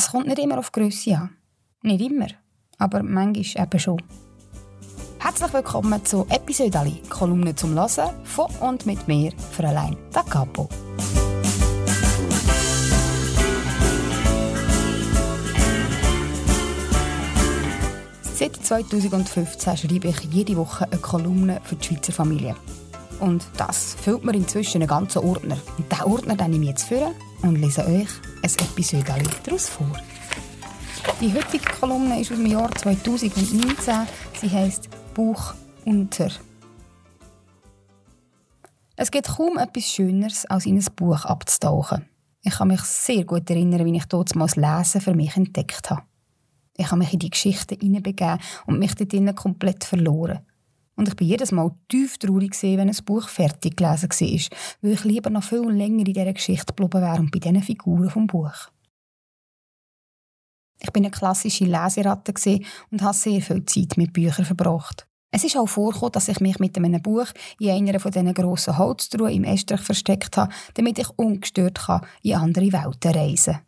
Es kommt nicht immer auf Größe an. Nicht immer, aber manchmal eben schon. Herzlich willkommen zu Episode Ali, Kolumne zum Hören von und mit mir, Fräulein Da Capo. Seit 2015 schreibe ich jede Woche eine Kolumne für die Schweizer Familie. Und das füllt mir inzwischen einen ganzen Ordner. Und diesen Ordner nehme ich jetzt vor und lese euch ein Episode daraus vor. Die heutige Kolumne ist aus dem Jahr 2019. Sie heisst Buch unter. Es gibt kaum etwas Schöneres, als in ein Buch abzutauchen. Ich kann mich sehr gut erinnern, wie ich dort das Lesen für mich entdeckt habe. Ich habe mich in die Geschichte hineinbegeben und mich dort komplett verloren. Und ich bin jedes Mal tief traurig, wenn ein Buch fertig gelesen war, weil ich lieber noch viel länger in dieser Geschichte geblieben wäre und bei diesen Figuren vom Buch. Ich bin eine klassische Leseratte und habe sehr viel Zeit mit Büchern verbracht. Es ist auch vorgekommen, dass ich mich mit einem Buch in einer von diesen grossen Holztruhen im Estrich versteckt habe, damit ich ungestört in andere Welten reisen kann.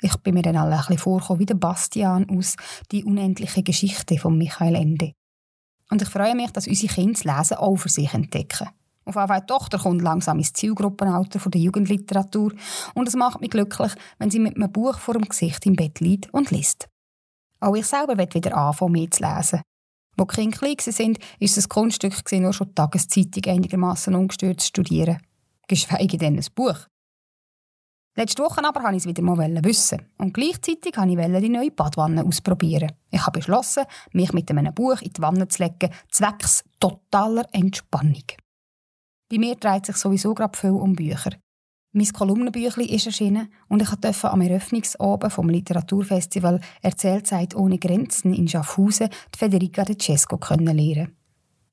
Ich bin mir dann alle ein bisschen vorgekommen wie der Bastian aus «Die unendliche Geschichte» von Michael Ende. Und ich freue mich, dass unsere Kinder das Lesen auch für sich entdecken. Auf die Tochter kommt langsam ins Zielgruppenalter der Jugendliteratur und es macht mich glücklich, wenn sie mit einem Buch vor dem Gesicht im Bett liegt und liest. Auch ich selber will wieder anfangen, mehr zu lesen. Wo die Kinder klein sind, ist es ein Kunststück, nur schon die Tageszeitung einigermaßen ungestört zu studieren. Geschweige denn ein Buch. Letzte Woche aber wollte ich es wieder mal wissen. Und gleichzeitig wollte ich die neue Badwanne ausprobieren. Ich habe beschlossen, mich mit einem Buch in die Wanne zu legen, zwecks totaler Entspannung. Bei mir dreht sich sowieso gerade viel um Bücher. Mein Kolumnenbüchlein ist erschienen und ich durfte am Eröffnungsabend vom Literaturfestival «Erzählzeit ohne Grenzen» in Schaffhausen die Federica de Cesco lernen.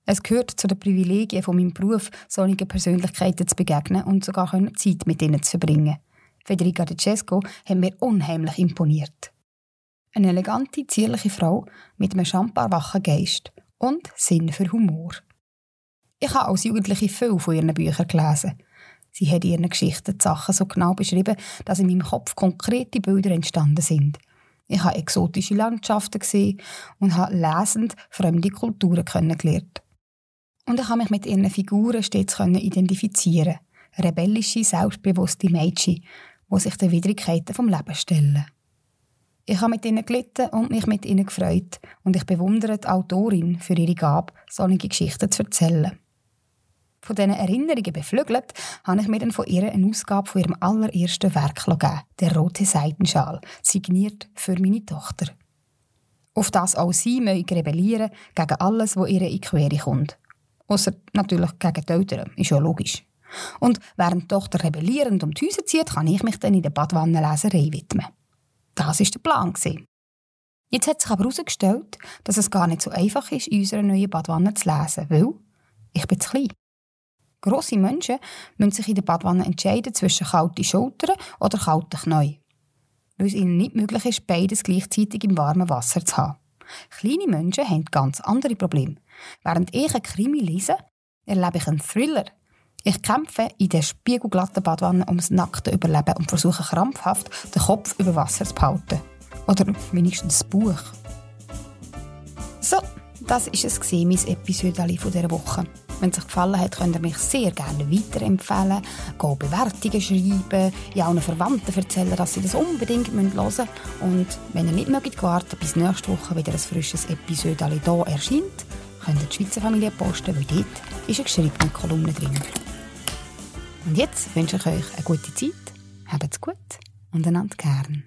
Es gehört zu den Privilegien von meinem Beruf, solchen Persönlichkeiten zu begegnen und sogar Zeit mit ihnen zu verbringen. Federica de Cesco hat mir unheimlich imponiert. Eine elegante, zierliche Frau mit einem schambar wachen Geist und Sinn für Humor. Ich habe als Jugendliche viel von ihren Büchern gelesen. Sie hat in ihren Geschichten die Sachen so genau beschrieben, dass in meinem Kopf konkrete Bilder entstanden sind. Ich habe exotische Landschaften gesehen und habe lesend fremde Kulturen kennengelernt. Und ich habe mich mit ihren Figuren stets identifizieren. Rebellische, selbstbewusste Mädchen, die sich den Widrigkeiten vom Leben stellen. Ich habe mit ihnen gelitten und mich mit ihnen gefreut und ich bewundere die Autorin für ihre Gabe, solche Geschichten zu erzählen. Von diesen Erinnerungen beflügelt, habe ich mir dann von ihr eine Ausgabe von ihrem allerersten Werk gegeben, «Der rote Seidenschal», signiert für meine Tochter. Auf das auch sie mögen rebellieren gegen alles, was ihr in Quere kommt. Außer natürlich gegen die Eltern, ist ja logisch. Und während die Tochter rebellierend um die Häuser zieht, kann ich mich dann in der Badwannenleserei widmen. Das war der Plan. Jetzt hat sich aber herausgestellt, dass es gar nicht so einfach ist, in unserer neuen Badwanne zu lesen, weil ich bin zu klein. Grosse Menschen müssen sich in der Badwanne entscheiden zwischen kalten Schultern oder kalten Knien. Weil es ihnen nicht möglich ist, beides gleichzeitig im warmen Wasser zu haben. Kleine Menschen haben ganz andere Probleme. Während ich einen Krimi lese, erlebe ich einen Thriller, ich kämpfe in der spiegelglatten Badwanne ums nackte Überleben und versuche krampfhaft, den Kopf über Wasser zu behalten. Oder wenigstens das Buch. So, das war es, mein Episode dieser Woche. Wenn es euch gefallen hat, könnt ihr mich sehr gerne weiterempfehlen, gehen Bewertungen schreiben, ja allen Verwandten erzählen, dass sie das unbedingt hören müssen. Und wenn ihr nicht mögt warten, bis nächste Woche wieder ein frisches Episode hier erscheint, könnt ihr die Schweizer Familie posten, weil dort ist eine geschriebene Kolumne drin. Und jetzt wünsche ich euch eine gute Zeit, habt's gut und einander gern.